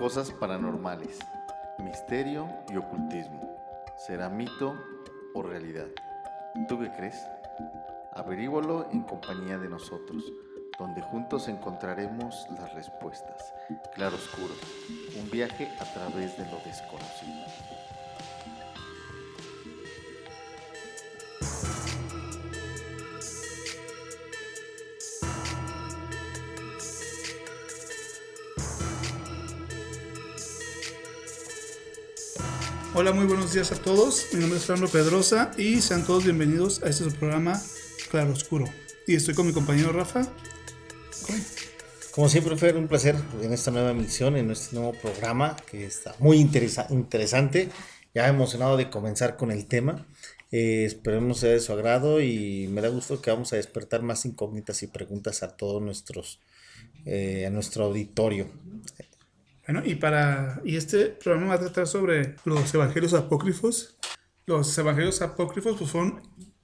Cosas paranormales, misterio y ocultismo. ¿Será mito o realidad? ¿Tú qué crees? Averígualo en compañía de nosotros, donde juntos encontraremos las respuestas. Claro Oscuro, un viaje a través de lo desconocido. Hola, muy buenos días a todos. Mi nombre es Fernando Pedrosa y sean todos bienvenidos a este programa Claro Oscuro. Y estoy con mi compañero Rafa. Como siempre, Fer, un placer en esta nueva emisión, en este nuevo programa que está muy interesa interesante. Ya emocionado de comenzar con el tema. Eh, esperemos sea de su agrado y me da gusto que vamos a despertar más incógnitas y preguntas a todos nuestros, eh, a nuestro auditorio. Bueno, y para y este programa va a tratar sobre los evangelios apócrifos. Los evangelios apócrifos pues, son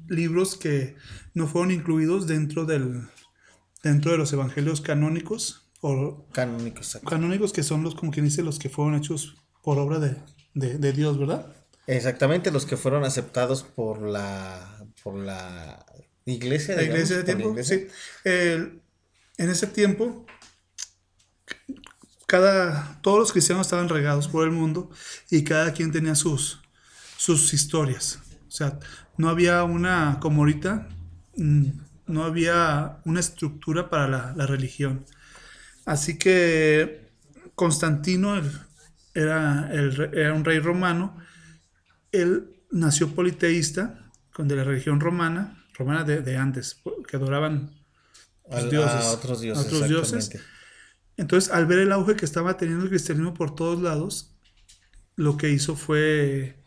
libros que no fueron incluidos dentro del dentro de los evangelios canónicos o Canónicos. canónicos que son los como quien dice los que fueron hechos por obra de, de, de Dios, ¿verdad? Exactamente, los que fueron aceptados por la, por la iglesia. La digamos, iglesia de la tiempo, iglesia. sí. En ese tiempo, cada, todos los cristianos estaban regados por el mundo y cada quien tenía sus, sus historias. O sea, no había una, como ahorita, mm, no había una estructura para la, la religión. Así que Constantino el- era, el era un rey romano. Él nació politeísta, con de la religión romana, romana de, de antes, que adoraban los Al- dioses, a otros dioses. a otros dioses. Entonces, al ver el auge que estaba teniendo el cristianismo por todos lados, lo que hizo fue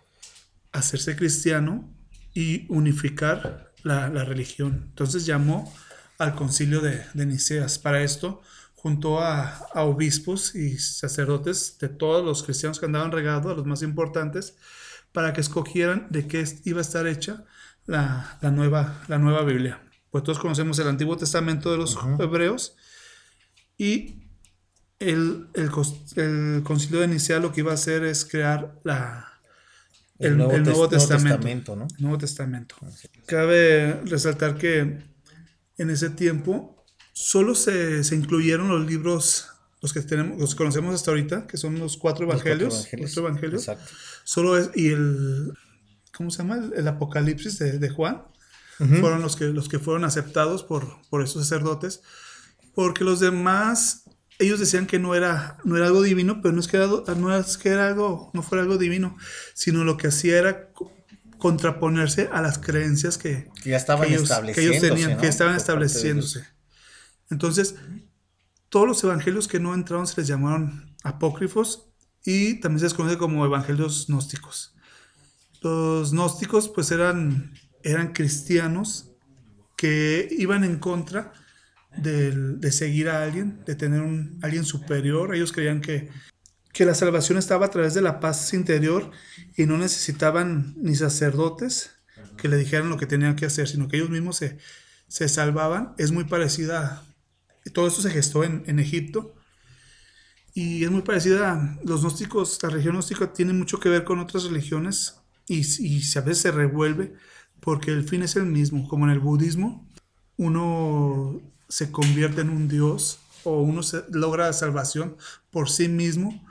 hacerse cristiano y unificar la, la religión. Entonces llamó al concilio de, de Niceas. Para esto, juntó a, a obispos y sacerdotes de todos los cristianos que andaban regados, a los más importantes, para que escogieran de qué iba a estar hecha la, la nueva, la nueva Biblia. Pues todos conocemos el Antiguo Testamento de los hebreos y el, el, el concilio de Nicea lo que iba a hacer es crear la, el, el Nuevo, Tes- Nuevo Testamento. Testamento, ¿no? Nuevo Testamento. Cabe resaltar que en ese tiempo solo se, se incluyeron los libros, los que tenemos, los que conocemos hasta ahorita, que son los cuatro Los cuatro evangelios. Cuatro evangelios. Exacto. Solo es, y el, ¿cómo se llama? El, el Apocalipsis de, de Juan. Fueron los que, los que fueron aceptados por, por esos sacerdotes. Porque los demás, ellos decían que no era, no era algo divino, pero no es que era, no es que era algo, no fuera algo divino, sino lo que hacía era co- contraponerse a las creencias que, Que ya estaban que ellos, que ellos estableciéndose, tenían, ¿no? que estaban Por estableciéndose. Entonces, todos los evangelios que no entraron se les llamaron apócrifos y también se les conoce como evangelios gnósticos. Los gnósticos pues eran, eran cristianos que iban en contra de seguir a alguien, de tener un alguien superior. Ellos creían que, que la salvación estaba a través de la paz interior y no necesitaban ni sacerdotes que le dijeran lo que tenían que hacer, sino que ellos mismos se, se salvaban. Es muy parecida, todo esto se gestó en, en Egipto y es muy parecida los gnósticos, la religión gnóstica tiene mucho que ver con otras religiones y, y a veces se revuelve porque el fin es el mismo, como en el budismo, uno se convierte en un dios o uno se, logra salvación por sí mismo,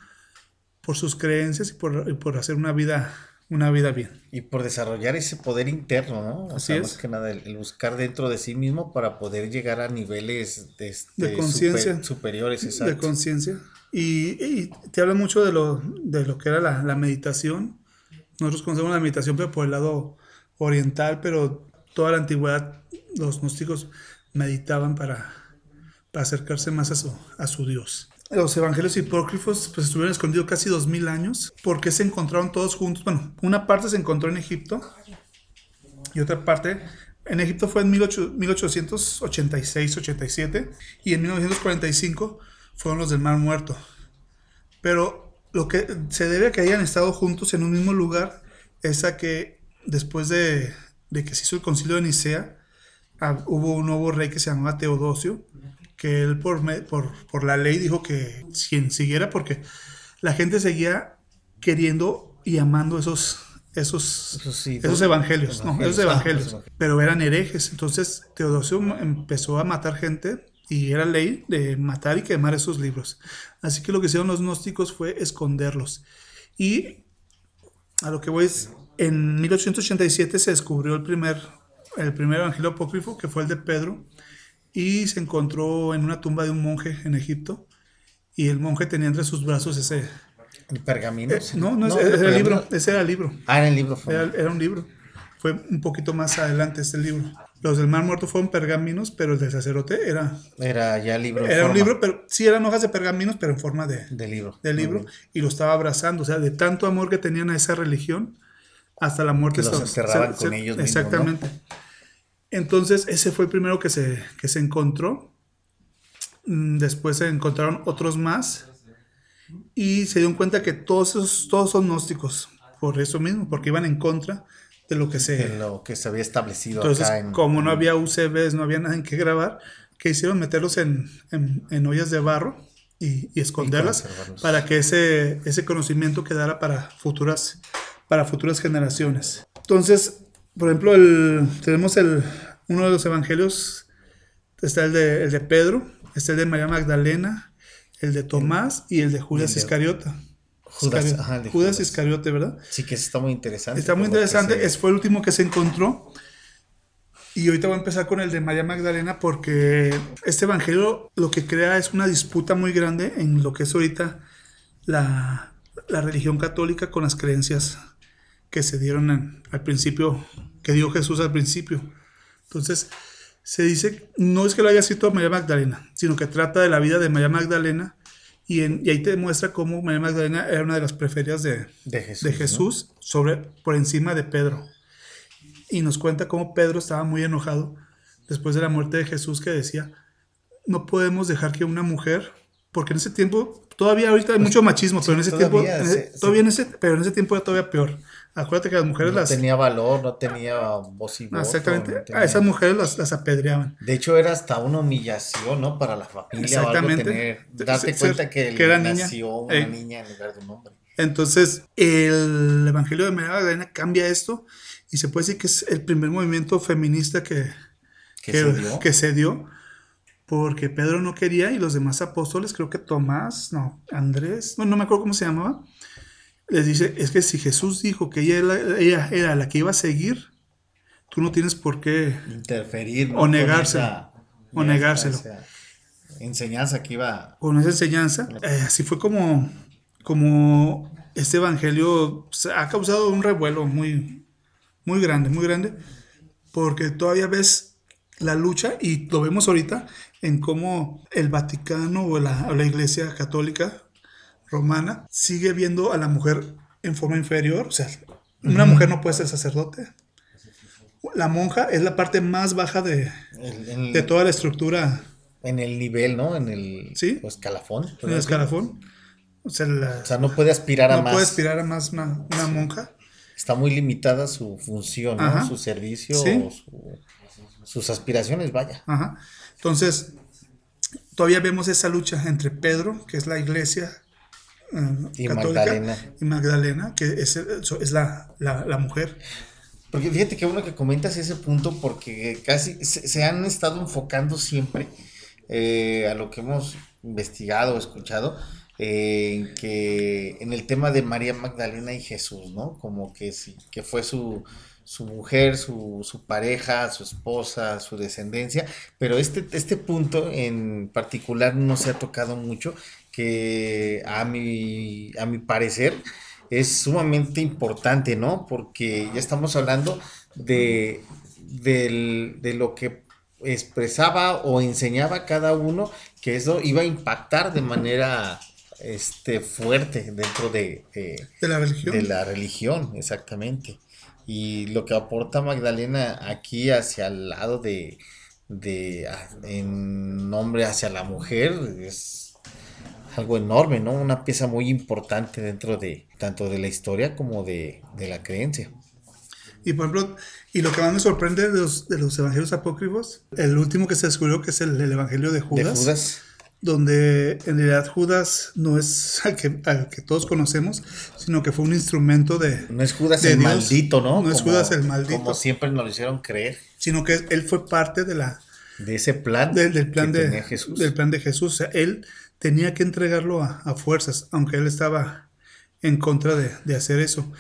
por sus creencias y por, y por hacer una vida, una vida bien. Y por desarrollar ese poder interno, ¿no? O Así sea, es. más que nada el, el buscar dentro de sí mismo para poder llegar a niveles de, este, De conciencia. super- superiores, de exacto. conciencia. Y, y te habla mucho de lo, de lo que era la, la meditación. Nosotros conocemos la meditación, pero por el lado oriental, pero toda la antigüedad los gnósticos meditaban para, para acercarse más a su, a su Dios. Los evangelios hipócrifos pues, estuvieron escondidos casi dos mil años porque se encontraron todos juntos. Bueno, una parte se encontró en Egipto y otra parte en Egipto fue en 18 1886-87 y en 1945 fueron los del Mar Muerto. Pero lo que se debe a que hayan estado juntos en un mismo lugar es a que después de, de que se hizo el concilio de Nicea, ah, hubo un nuevo rey que se llamaba Teodosio, que él por, me- por, por la ley dijo que quien siguiera, porque la gente seguía queriendo y amando esos, esos, sí, esos evangelios, no, esos ah, evangelios, pero eran herejes. Entonces Teodosio empezó a matar gente y era ley de matar y quemar esos libros. Así que lo que hicieron los gnósticos fue esconderlos. Y a lo que voy es, en 1887 se descubrió el primer, el primer evangelio apócrifo, que fue el de Pedro, y se encontró en una tumba de un monje en Egipto. Y el monje tenía entre sus brazos ese... ¿El pergamino? eh, no, no, ese ¿el era el libro, ese era el libro. Ah, era el libro. fue. Era, era un libro. Fue un poquito más adelante este libro. Los del Mar Muerto fueron pergaminos, pero el del sacerdote era, Era ya libro. era un libro, pero sí eran hojas de pergaminos, pero en forma de, De libro. del libro. Y lo estaba abrazando. O sea, de tanto amor que tenían a esa religión, hasta la muerte. Que los enterraban con ellos mismos, Exactamente. Entonces, ese fue el primero que se, que se encontró. Mm, Después se encontraron otros más. Y se dieron cuenta que todos, esos, todos son gnósticos. Por eso mismo, porque iban en contra de lo que se, De lo que se había establecido entonces, acá en. como no había UCBs, no había nada en que grabar, que hicieron meterlos en, en- en ollas de barro y, y esconderlas para que ese, ese conocimiento quedara para futuras, para futuras generaciones. Entonces, por ejemplo, el, tenemos el, uno de los evangelios, está el de, el de Pedro, está el de María Magdalena, el de Tomás y el de Judas Iscariota. Judas, ajá, Judas. Iscariote, ¿verdad? Sí, que está muy interesante. Está muy interesante. Es, fue el último que se encontró. Y ahorita voy a empezar con el de María Magdalena porque este evangelio lo que crea es una disputa muy grande en lo que es ahorita la, la religión católica con las creencias que se dieron en- al principio, que dio Jesús al principio. Entonces, se dice, no es que lo haya escrito María Magdalena, sino que trata de la vida de María Magdalena y, en- y ahí te demuestra cómo María Magdalena era una de las preferidas de, De Jesús. de ¿no? Jesús sobre, por encima de Pedro. Y nos cuenta cómo Pedro estaba muy enojado después de la muerte de Jesús que decía, no podemos dejar que una mujer, porque en ese tiempo, todavía ahorita hay mucho machismo, pero en ese tiempo, todavía en se- ese- todavía en ese, pero en ese tiempo era todavía peor. Acuérdate que las mujeres No las... tenía valor, no tenía voz y voto. exactamente, no tenía- a esas mujeres las, las apedreaban. De hecho, era hasta una humillación, ¿no? Para la familia algo Exactamente. tener, darte cuenta que, que era niña. nació una Eh. niña en lugar de un hombre. Entonces, el Evangelio de María Magdalena cambia esto y se puede decir que es el primer movimiento feminista que, Que que, se dio. que se dio, porque Pedro no quería y los demás apóstoles, creo que Tomás, no, Andrés, no, no me acuerdo cómo se llamaba, les dice, es que si Jesús dijo que ella, era- ella era la que iba a seguir, tú no tienes por qué Interferir. O esa- O negárselo. esa enseñanza que iba. con esa enseñanza. Eh, así fue como, como este evangelio ha causado un revuelo muy, muy grande, muy grande, porque todavía ves la lucha y lo vemos ahorita en cómo el Vaticano o la, o la Iglesia Católica Romana sigue viendo a la mujer en forma inferior, o sea, una mujer no puede ser sacerdote. La monja es la parte más baja de, el- de toda la estructura en el nivel, ¿no? En el Sí. o escalafón. en el escalafón. O sea, la- O sea, no puede aspirar a no más. puede aspirar a más una, una monja. Está muy limitada su función, ¿no? Su servicio, Sí. o su- sus aspiraciones, vaya. Ajá. Entonces, todavía vemos esa lucha entre Pedro, que es la iglesia Y católica, Magdalena. y Magdalena, que es, es la, la, la mujer. Porque fíjate que bueno que comentas ese punto porque casi se, se han estado enfocando siempre eh, a lo que hemos investigado, escuchado, eh, en que en el tema de María Magdalena y Jesús, ¿no? Como que sí, que fue su, su mujer, su, su pareja, su esposa, su descendencia, pero este, este punto en particular no se ha tocado mucho, que a mi, a mi parecer es sumamente importante, ¿no? Porque ya estamos hablando de, de lo que expresaba o enseñaba cada uno, que eso iba a impactar de manera este, fuerte dentro de, de- De la religión. de la religión, exactamente. Y lo que aporta Magdalena aquí hacia el lado de, de ah, en nombre hacia la mujer es algo enorme, ¿no? Una pieza muy importante dentro de tanto de la historia como de, de la creencia. Y por ejemplo, y lo que más me sorprende de los, de los evangelios apócrifos, el último que se descubrió, que es el, el evangelio de De Judas, Judas, donde en realidad Judas no es al que, al que todos conocemos, sino que fue un instrumento de... No es Judas de el Dios. maldito, ¿no? No es Como- Judas el maldito. Como siempre nos lo hicieron creer. sino que él fue parte de la, De ese plan, del, del plan de, Jesús. del plan de Jesús. O sea, él tenía que entregarlo a, a fuerzas, aunque él estaba en contra de, de hacer eso.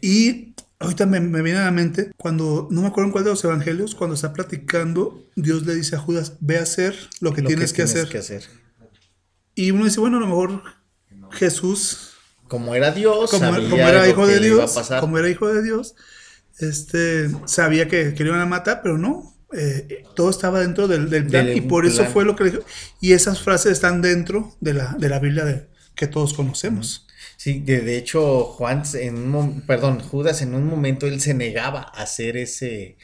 Y ahorita me, me viene a la mente, cuando, no me acuerdo en cuál de los evangelios, cuando está platicando, Dios le dice a Judas, ve a hacer lo que Lo tienes que, hacer. que hacer. Y uno dice, bueno, a lo mejor Jesús, Como era Dios, como, sabía como era hijo de le Dios, como era hijo de Dios, este, sabía que, que lo iban a matar, pero no. Eh, todo estaba dentro del, del plan y por eso fue lo que le dijo. Y esas frases están dentro de la, de la Biblia de, que todos conocemos. Sí, de, de hecho, Juan, en un perdón, Judas en un momento él se negaba a hacer ese,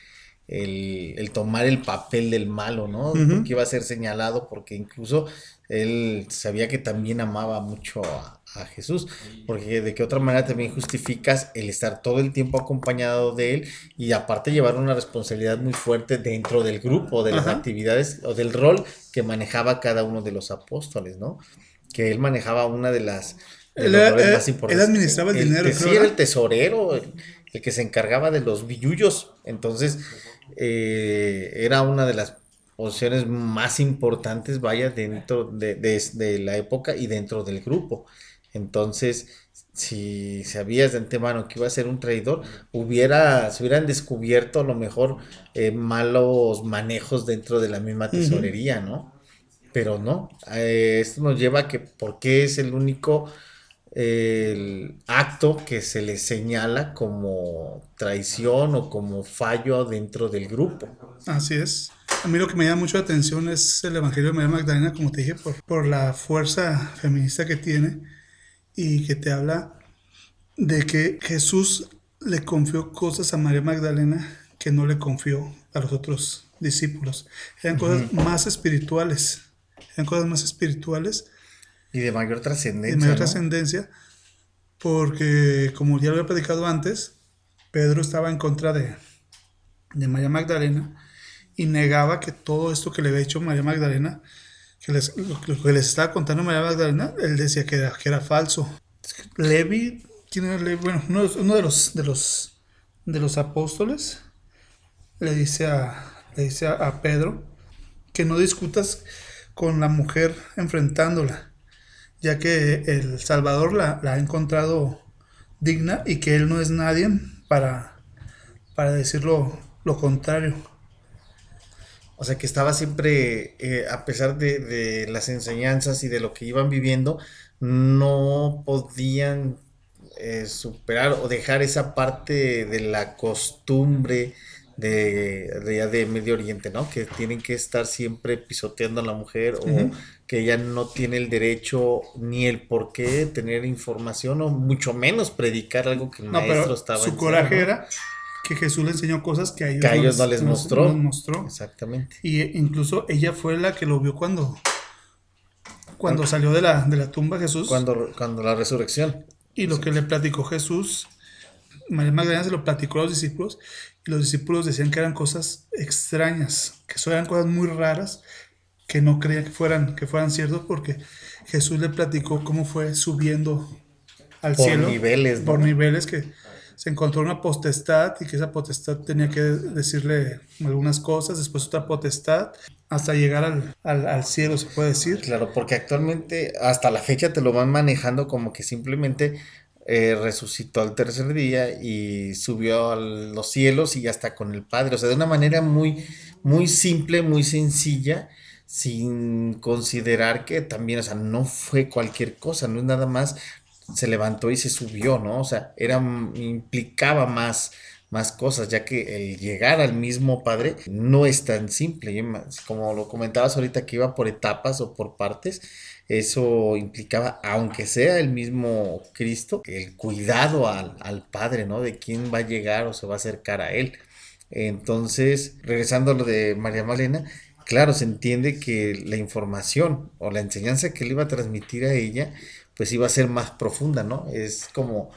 el, el tomar el papel del malo, ¿no? Ujú. Porque iba a ser señalado, porque incluso él sabía que también amaba mucho a, a Jesús, porque de qué otra manera también justificas el estar todo el tiempo acompañado de él y aparte llevar una responsabilidad muy fuerte dentro del grupo, de las Ajá. actividades o del rol que manejaba cada uno de los apóstoles, ¿no? Que él manejaba una de las de Él roles él- más él administraba el dinero, sí, creo, era el tesorero, el, el que se encargaba de los billullos. Entonces, eh, era una de las posiciones más importantes, vaya, dentro de, de- de la época y dentro del grupo. Entonces, si sabías de antemano que iba a ser un traidor, hubiera, se hubieran descubierto a lo mejor eh, malos manejos dentro de la misma tesorería, ¿no? Pero no, eh, esto nos lleva a que porque es el único el acto que se le señala como traición o como fallo dentro del grupo. Así es. A mí lo que me llama mucho la atención es el Evangelio de María Magdalena, como te dije, por, por la fuerza feminista que tiene y que te habla de que Jesús le confió cosas a María Magdalena que no le confió a los otros discípulos. Eran cosas más espirituales. Eran cosas más espirituales Y de mayor trascendencia. de mayor ¿no? trascendencia, porque como ya lo había platicado antes, Pedro estaba en contra de, de María Magdalena y negaba que todo esto que le había hecho María Magdalena, que les, lo, que les estaba contando María Magdalena, él decía que era, que era falso. Levi, ¿quién era Levi? Bueno, uno, de los de los de los apóstoles le dice a le dice a, Pedro que no discutas con la mujer enfrentándola, ya que el Salvador la, ha encontrado digna y que él no es nadie para, para decirlo lo contrario. O sea que estaba siempre, eh, a pesar de, de las enseñanzas y de lo que iban viviendo, no podían eh, superar o dejar esa parte de la costumbre de, de, de Medio Oriente, ¿no? Que tienen que estar siempre pisoteando a la mujer o que ella no tiene el derecho ni el por qué tener información o mucho menos predicar algo que el No, maestro pero estaba su coraje era que Jesús le enseñó cosas que a ellos, Que a ellos no les mostró. les mostró. Exactamente. Y eh, incluso ella fue la que lo vio cuando, cuando salió de la, de la tumba Jesús. Cuando, cuando la resurrección. Y lo que le platicó Jesús, María Magdalena se lo platicó a los discípulos y los discípulos decían que eran cosas extrañas, que eso eran cosas muy raras, que no creían que fueran, que fueran ciertos porque Jesús le platicó cómo fue subiendo al Por cielo. niveles, ¿no? Por niveles que se encontró una potestad y que esa potestad tenía que decirle algunas cosas, después otra potestad, hasta llegar al, al, al cielo, se puede decir. Claro, porque actualmente hasta la fecha te lo van manejando como que simplemente eh, resucitó al tercer día y subió a los cielos y ya está con el Padre. O sea, de una manera muy, muy simple, muy sencilla, sin considerar que también, o sea, no fue cualquier cosa, no es nada más se levantó y se subió, ¿no? O sea, era, implicaba más, más cosas, ya que el llegar al mismo Padre no es tan simple. Como lo comentabas ahorita que iba por etapas o por partes, eso implicaba, aunque sea el mismo Cristo, el cuidado al, al Padre, ¿no? De quién va a llegar o se va a acercar a Él. Entonces, regresando a lo de María Malena, claro, se entiende que la información o la enseñanza que le iba a transmitir a ella, pues iba a ser más profunda, ¿no? Es como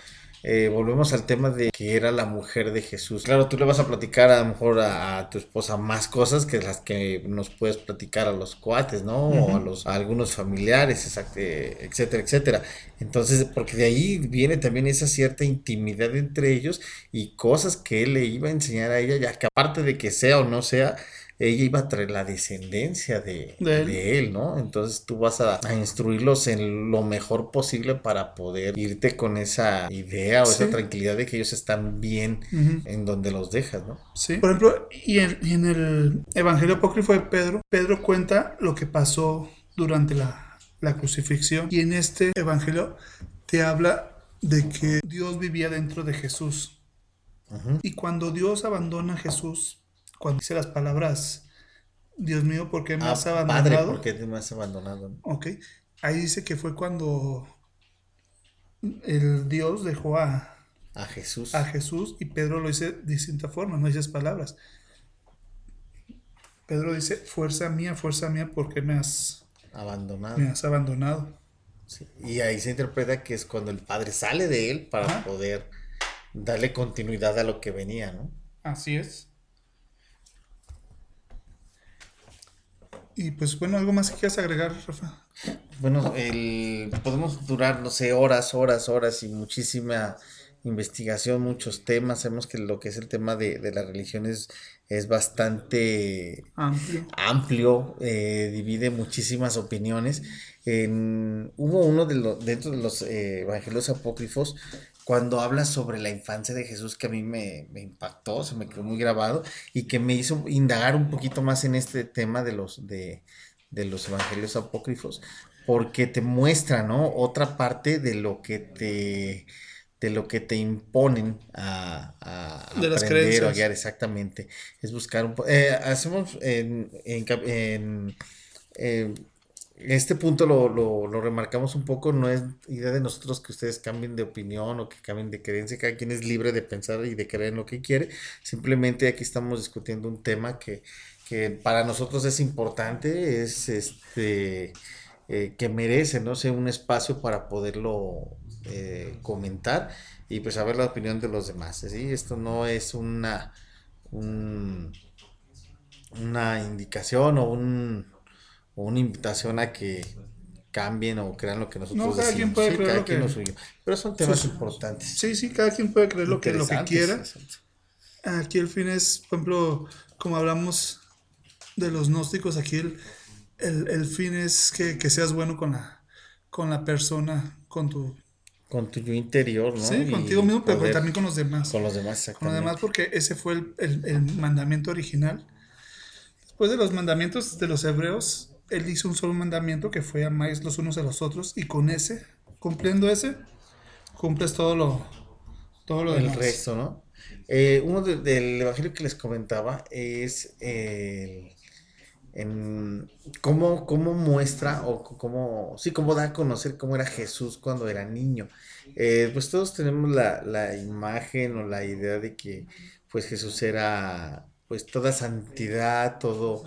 eh, volvemos al tema de que era la mujer de Jesús. Claro, tú le vas a platicar a lo mejor a, tu esposa más cosas que las que nos puedes platicar a los cuates, ¿no? O a, los, a algunos familiares, etcétera, etcétera. Entonces, porque de ahí viene también esa cierta intimidad entre ellos y cosas que él le iba a enseñar a ella, ya que aparte de que sea o no sea, ella iba a traer la descendencia de, él. ¿no? Entonces tú vas a, instruirlos en lo mejor posible para poder irte con esa idea o esa tranquilidad de que ellos están bien en donde los dejas, ¿no? Sí. Por ejemplo, y en, el Evangelio Apócrifo de Pedro, Pedro cuenta lo que pasó durante la, la crucifixión y en este Evangelio te habla de que Dios vivía dentro de Jesús. Y cuando Dios abandona a Jesús, cuando dice las palabras, Dios mío, ¿por qué me ah, has abandonado? Padre, ¿por qué me has abandonado? Ok, ahí dice que fue cuando el Dios dejó a, a Jesús. A Jesús y Pedro lo dice de distinta forma, no dice palabras. Pedro dice, fuerza mía, fuerza mía, ¿por qué me has abandonado? Me has abandonado. Y ahí se interpreta que es cuando el Padre sale de él para poder darle continuidad a lo que venía, ¿no? Así es. Y pues bueno, ¿algo más que quieras agregar, Rafa? Bueno, el, podemos durar, no sé, horas, horas, horas y muchísima investigación, muchos temas. Sabemos que lo que es el tema de, de la religión es, es bastante amplio, amplio eh, divide muchísimas opiniones. hubo uno de los, dentro de los eh, evangelios apócrifos cuando habla sobre la infancia de Jesús que a mí me, impactó, se me quedó muy grabado y que me hizo indagar un poquito más en este tema de los, de, los evangelios apócrifos, porque te muestra, ¿no? Otra parte de lo que te de lo que te imponen a, a aprender o a guiar exactamente. Es buscar un eh, hacemos en, en, en este punto lo, lo, remarcamos un poco, no es idea de nosotros que ustedes cambien de opinión o que cambien de creencia, cada quien es libre de pensar y de creer en lo que quiere, simplemente aquí estamos discutiendo un tema que, para nosotros es importante, es este eh, que merece, no sé, un espacio para poderlo eh, comentar y pues saber la opinión de los demás, ¿sí? Esto no es una, una indicación o un o una invitación a que cambien o crean lo que nosotros no, cada Quien puede creer lo que... suyo. Pero son temas importantes. Sí, sí, cada quien puede creer lo que, lo que quiera. Aquí el fin es, por ejemplo, como hablamos de los gnósticos, aquí el, el, fin es que, que, seas bueno con la, con la persona, con tu... Con tu interior, ¿no? Sí, contigo mismo, pero también con los demás. Con los demás, exactamente. Con los demás, porque ese fue el, el, el mandamiento original. Después de los mandamientos de los hebreos, él hizo un solo mandamiento que fue amáis los unos a los otros y con ese, cumpliendo ese, cumples todo lo, todo lo El resto, ¿no? Eh, uno del evangelio que les comentaba es en cómo, cómo, muestra o cómo, sí, cómo da a conocer cómo era Jesús cuando era niño. Eh, pues todos tenemos la, la, imagen o la idea de que pues Jesús era pues toda santidad, todo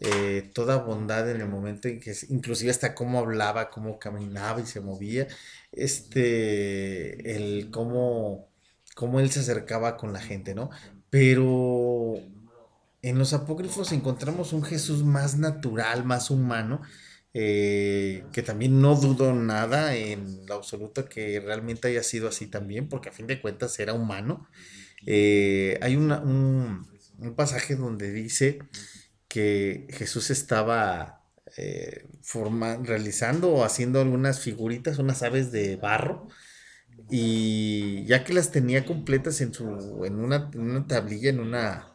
eh, toda bondad en el momento en que, inclusive hasta cómo hablaba, cómo caminaba y se movía, este, el cómo, cómo él se acercaba con la gente, ¿no? Pero en los apócrifos encontramos un Jesús más natural, más humano, eh, que también no dudo nada en lo absoluto que realmente haya sido así también, porque a fin de cuentas era humano. Eh, hay un, un, pasaje donde dice que Jesús estaba eh, realizando o haciendo algunas figuritas, unas aves de barro, y ya que las tenía completas en, su, en, una, tablilla, en una,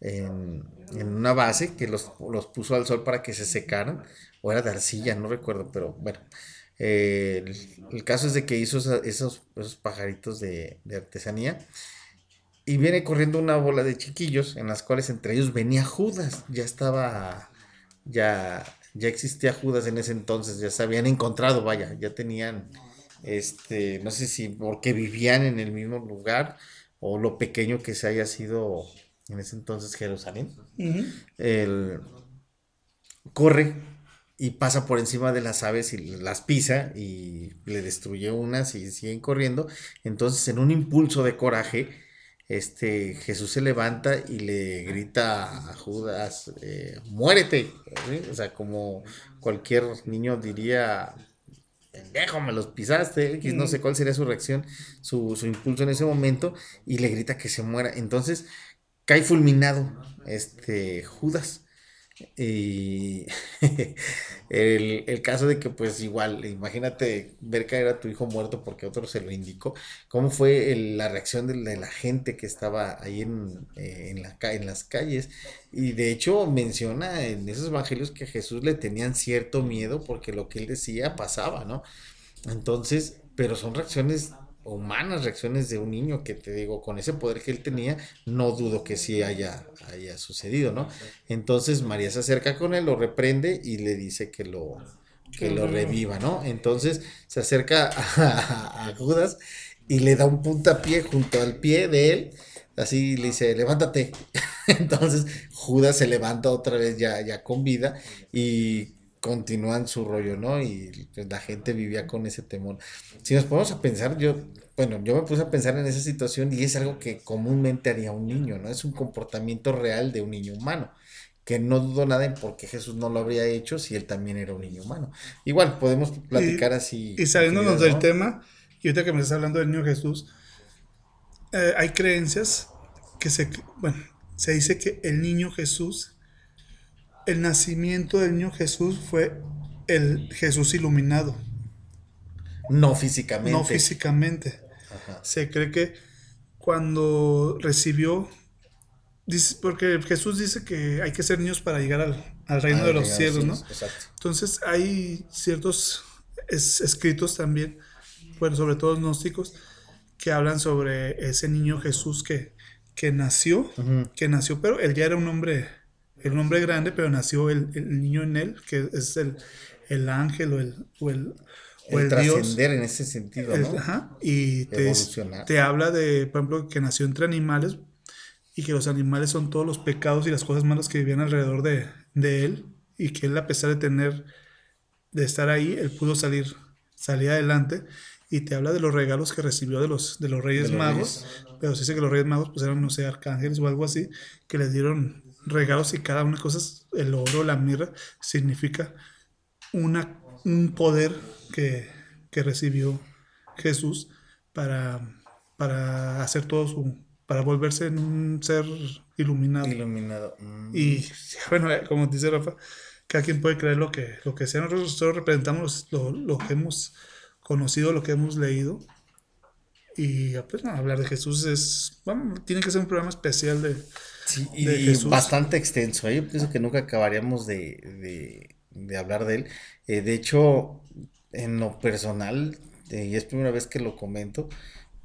en, una base, que los, puso al sol para que se secaran, o era de arcilla, no recuerdo, pero bueno. Eh, el, caso es de que hizo esos, esos, pajaritos de, de artesanía y viene corriendo una bola de chiquillos, en las cuales entre ellos venía Judas. Ya estaba, ya, ya existía Judas en ese entonces, ya se habían encontrado, vaya, ya tenían, este, no sé si porque vivían en el mismo lugar o lo pequeño que se haya sido en ese entonces Jerusalén. corre y pasa por encima de las aves y las pisa y le destruye unas y siguen corriendo. Entonces, en un impulso de coraje, este Jesús se levanta y le grita a Judas, eh, muérete. O sea, como cualquier niño diría, pendejo, me los pisaste, no sé cuál sería su reacción, su, su, impulso en ese momento, y le grita que se muera. Entonces, cae fulminado este Judas. Y el, caso de que pues igual, imagínate ver caer a tu hijo muerto porque otro se lo indicó, ¿cómo fue la reacción de, la gente que estaba ahí en, eh, en, la, en las calles? Y de hecho menciona en esos evangelios que a Jesús le tenían cierto miedo porque lo que él decía pasaba, ¿no? Entonces, pero son reacciones humanas reacciones de un niño que te digo, con ese poder que él tenía, no dudo que sí haya, haya sucedido, ¿no? Entonces María se acerca con él, lo reprende y le dice que lo, que lo reviva, ¿no? Entonces se acerca a, Judas y le da un puntapié junto al pie de él, así le dice, levántate. Entonces Judas se levanta otra vez ya, ya con vida y continúan su rollo, ¿no? Y pues, la gente vivía con ese temor. Si nos ponemos a pensar, yo, bueno, yo me puse a pensar en esa situación y es algo que comúnmente haría un niño, ¿no? Es un comportamiento real de un niño humano, que no dudo nada en por qué Jesús no lo habría hecho si él también era un niño humano. Igual, podemos platicar así. Y saliéndonos del tema, y ahorita que me estás hablando del niño Jesús, eh, hay creencias que se, bueno, se dice que el niño Jesús el nacimiento del niño Jesús fue el Jesús iluminado. No físicamente. No físicamente. Se cree que cuando recibió, dice, porque Jesús dice que hay que ser niños para llegar al, reino de los cielos, ¿no? Entonces hay ciertos escritos también, bueno, sobre todo gnósticos, que hablan sobre ese niño Jesús que, que nació, que nació, pero él ya era un hombre el hombre grande, pero nació el, niño en él, que es el, el ángel o el, o el, o el, trascender en ese sentido, ¿no? Ajá, y te, te, habla de, por ejemplo, que nació entre animales y que los animales son todos los pecados y las cosas malas que vivían alrededor de, de él y que él a pesar de tener, de estar ahí, él pudo salir, salir adelante y te habla de los regalos que recibió de los, de los Reyes Magos, pero se dice que los Reyes Magos pues eran, no sé, arcángeles o algo así, que les dieron regalos y cada una de cosas, el oro, la mirra, significa una, un poder que, recibió Jesús para, para hacer todo su, para volverse en un ser iluminado. Iluminado. Mm. Y bueno, como dice Rafa, cada quien puede creer lo que, lo que sea. Nosotros representamos lo, lo que hemos conocido, lo que hemos leído. Y pues, hablar de Jesús es, bueno, tiene que ser un programa especial de, Sí, y, bastante extenso. ¿eh? Yo pienso que nunca acabaríamos de, hablar de él. Eh, de hecho, en lo personal, eh, y es primera vez que lo comento,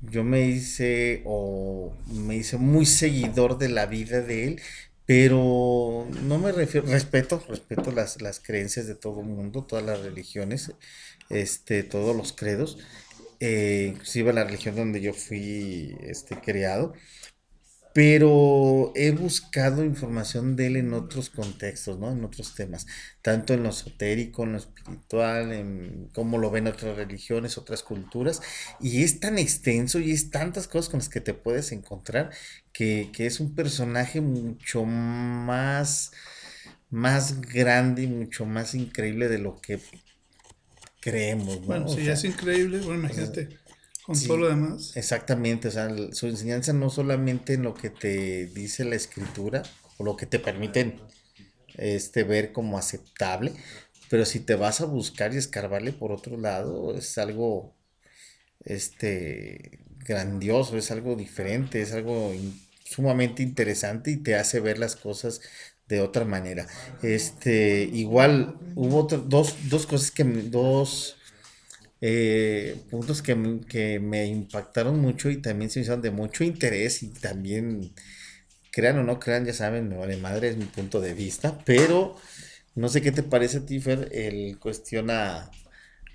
yo me hice o me hice muy seguidor de la vida de él, pero no me refiero, respeto, respeto las, las creencias de todo el mundo, todas las religiones, este, todos los credos, inclusive la religión donde yo fui este, criado pero he buscado información de él en otros contextos, ¿no? En otros temas, tanto en lo esotérico, en lo espiritual, en cómo lo ven otras religiones, otras culturas, y es tan extenso y es tantas cosas con las que te puedes encontrar que, es un personaje mucho más, más grande y mucho más increíble de lo que creemos, ¿no? Bueno, sí, es increíble, bueno, imagínate con todo lo demás. Exactamente, o sea, su enseñanza no solamente en lo que te dice la escritura o lo que te permiten este, ver como aceptable, pero si te vas a buscar y escarbarle por otro lado, es algo este, grandioso, es algo diferente, es algo sumamente interesante y te hace ver las cosas de otra manera. Este, igual hubo dos, dos cosas que, dos eh, puntos que, me impactaron mucho y también se me hicieron de mucho interés y también, crean o no crean, ya saben, me vale madre, es mi punto de vista, pero no sé qué te parece, Tifer, el cuestiona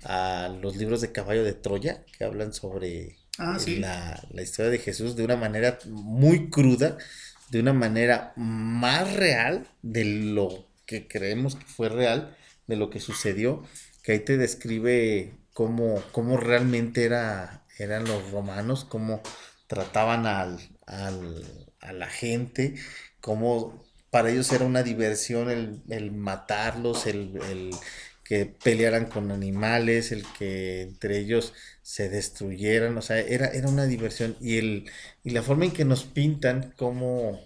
a los libros de Caballo de Troya que hablan sobre ah, la, la historia de Jesús de una manera muy cruda, de una manera más real de lo que creemos que fue real de lo que sucedió, que ahí te describe cómo, cómo realmente era, eran los romanos, cómo trataban al, al, a la gente, cómo para ellos era una diversión el, el matarlos, el, el, que pelearan con animales, el que entre ellos se destruyeran, o sea, era, era una diversión y, el, y la forma en que nos pintan, cómo,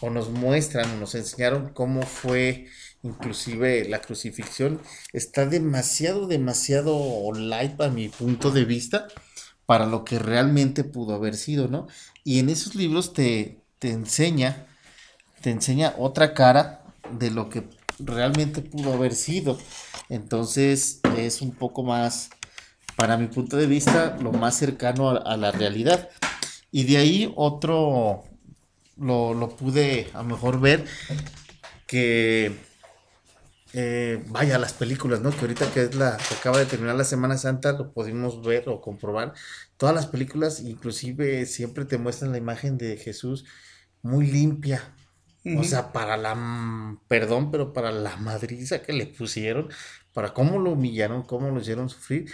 o nos muestran, o nos enseñaron cómo fue inclusive la crucifixión, está demasiado, demasiado light a mi punto de vista para lo que realmente pudo haber sido, ¿no? Y en esos libros te, te enseña, te enseña otra cara de lo que realmente pudo haber sido. Entonces es un poco más, para mi punto de vista, lo más cercano a, la realidad. Y de ahí otro, lo, lo pude a lo mejor ver, que eh, vaya, las películas, ¿no? Que ahorita que es la que acaba de terminar la Semana Santa, lo pudimos ver o comprobar. Todas las películas, inclusive, siempre te muestran la imagen de Jesús muy limpia. O sea, para la, perdón, pero para la madriza que le pusieron, para cómo lo humillaron, cómo lo hicieron sufrir,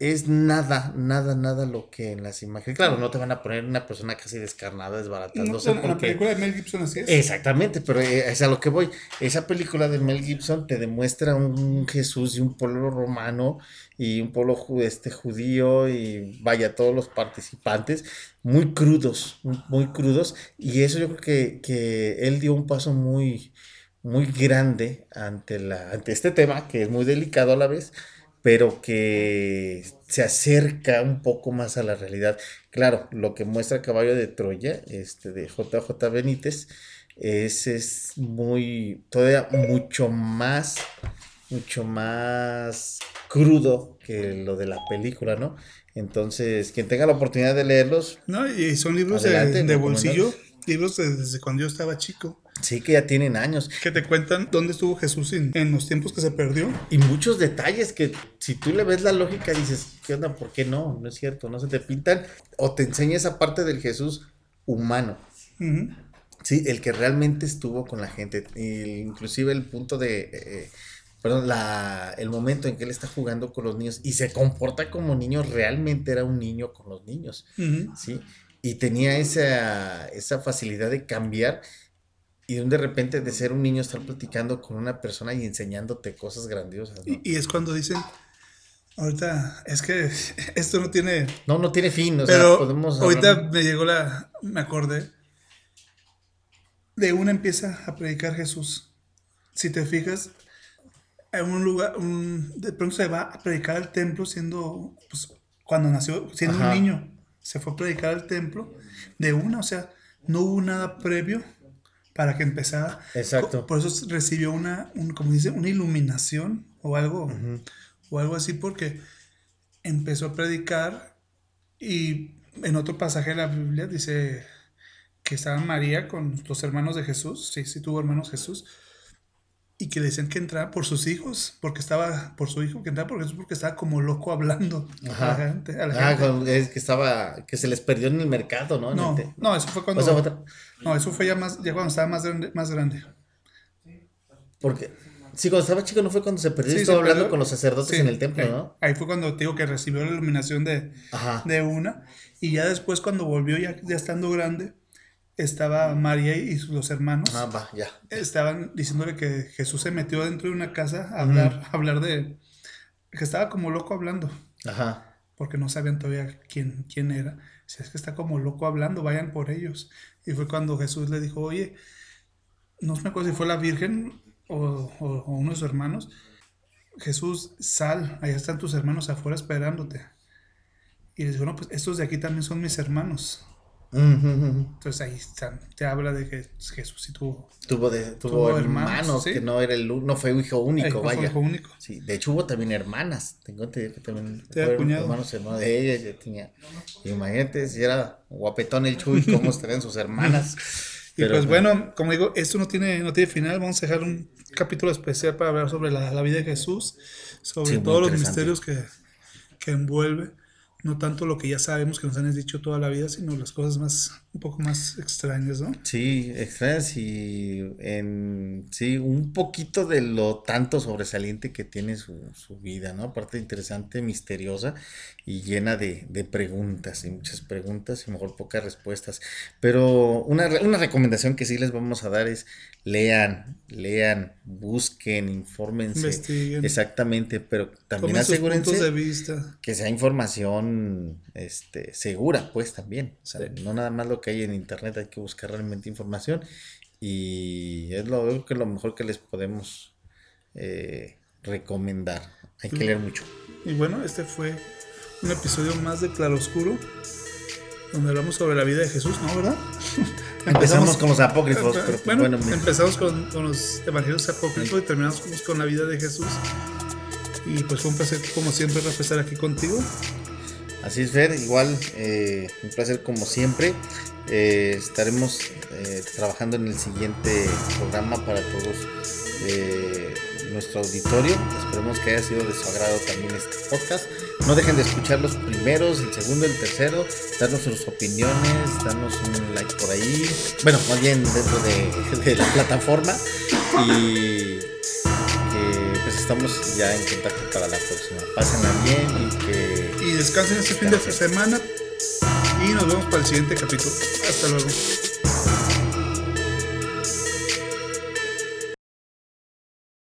es nada, nada, nada lo que en las imágenes. Claro, no te van a poner una persona casi descarnada, desbaratándose. No, la película de Mel Gibson así es. Exactamente, pero eh, es a lo que voy. Esa película de Mel Gibson te demuestra un Jesús y un pueblo romano y un pueblo este, judío y vaya, todos los participantes muy crudos, muy crudos. Y eso yo creo que, que él dio un paso muy, muy grande ante, la, ante este tema, que es muy delicado a la vez pero que se acerca un poco más a la realidad. Claro, lo que muestra Caballo de Troya, este, de JJ Benítez, es, es muy, todavía mucho más, mucho más crudo que lo de la película, ¿no? Entonces, quien tenga la oportunidad de leerlos. No, y son libros de, de bolsillo, libros desde cuando yo estaba chico. Sí, que ya tienen años. Que te cuentan dónde estuvo Jesús en, en, los tiempos que se perdió. Y muchos detalles que si tú le ves la lógica dices, ¿qué onda? ¿Por qué no? No es cierto, no se te pintan. O te enseña esa parte del Jesús humano. Uh -huh. Sí, el que realmente estuvo con la gente. Inclusive el punto de... Eh, perdón, la, el momento en que él está jugando con los niños y se comporta como niño, realmente era un niño con los niños. Uh -huh. ¿sí? Y tenía esa, esa facilidad de cambiar y de repente de ser un niño estar platicando con una persona y enseñándote cosas grandiosas. ¿no? Y, y, es cuando dicen, ahorita, es que esto no tiene... No, no tiene fin, o pero sea, podemos... Ahorita hablar... me llegó la, me acordé, de una empieza a predicar Jesús. Si te fijas, en un lugar, un, de pronto se va a predicar al templo siendo, pues, cuando nació, siendo Ajá. un niño, se fue a predicar al templo de una, o sea, no hubo nada previo para que empezara. Exacto. Por eso recibió una, un, como dice, una iluminación o algo, uh -huh. o algo así, porque empezó a predicar y en otro pasaje de la Biblia dice que estaba María con los hermanos de Jesús, sí, sí tuvo hermanos Jesús, y que le decían que entrara por sus hijos, porque estaba, por su hijo, que entrara por Jesús, porque estaba como loco hablando Ajá. a la gente. A la ah, gente. es que estaba, que se les perdió en el mercado, ¿no? No, no, eso fue cuando, o sea, otra... no, eso fue ya más, ya cuando estaba más grande, más grande. Porque, sí, cuando estaba chico no fue cuando se perdió, Sí, estaba se hablando perdió. con los sacerdotes Sí, en el templo, ahí- ¿no? Ahí fue cuando te digo que recibió la iluminación de, Ajá. de una. Y ya después, cuando volvió, ya, ya estando grande, estaba María y sus- los hermanos. Ah, va, ya. Estaban diciéndole que Jesús se metió dentro de una casa a hablar, a hablar de. que estaba como loco hablando, Ajá. porque no sabían todavía quién, quién era. Si es que está como loco hablando, vayan por ellos. Y fue cuando Jesús le dijo, oye, no me acuerdo si fue la Virgen o, o, o uno de sus hermanos. Jesús, sal, allá están tus hermanos afuera esperándote. Y les dijo, no, pues estos de aquí también son mis hermanos. Entonces ahí te habla de que Jesús sí tuvo. Tuvo, de, tuvo, Tuvo hermanos, hermanos, sí. que no era el no fue hijo único, vaya. hijo único. Sí, de hecho hubo también hermanas. Tengo que también hermanos, hermanos de ella. Tenía. Imagínate si era guapetón el Chuy, cómo estarían sus hermanas. Y pues bueno, como digo, esto no tiene, no tiene final. Vamos a dejar un capítulo especial para hablar sobre la, la vida de Jesús, sobre Sí, todos los misterios que, que envuelve. No tanto lo que ya sabemos que nos han dicho toda la vida, sino las cosas más, un poco más extrañas, ¿no? Sí, extrañas y en, sí, un poquito de lo tanto sobresaliente que tiene su, su vida, ¿no? Aparte interesante, misteriosa y llena de, de preguntas y muchas preguntas y mejor pocas respuestas. Pero una, una recomendación que sí les vamos a dar es lean, lean, busquen, infórmense. Investiguen. Exactamente, pero también asegúrense de vista. que sea información este, segura, pues también. O sea, no nada más lo que hay en internet, hay que buscar realmente información. Y es lo, creo que lo mejor que les podemos eh, recomendar. Hay que leer mucho. Y bueno, este fue un episodio más de Claroscuro, donde hablamos sobre la vida de Jesús, ¿no? ¿Verdad? Empezamos con los apócrifos, pero pues, bueno, empezamos con, con los evangelios apócrifos y terminamos con- la vida de Jesús. Y pues fue un placer, como siempre, estar aquí contigo. Así es, Fer, igual, eh, un placer como siempre. Eh, estaremos eh, trabajando en el siguiente programa para todos eh, nuestro auditorio. Esperemos que haya sido de su agrado también este podcast. No dejen de escuchar los primeros, el segundo, el tercero, darnos sus opiniones, darnos un like por ahí. Bueno, más bien dentro de, de la plataforma. Y que pues estamos ya en contacto para la próxima. Pásenla bien y que Y descansen este fin de semana. Y nos vemos para el siguiente capítulo. Hasta luego.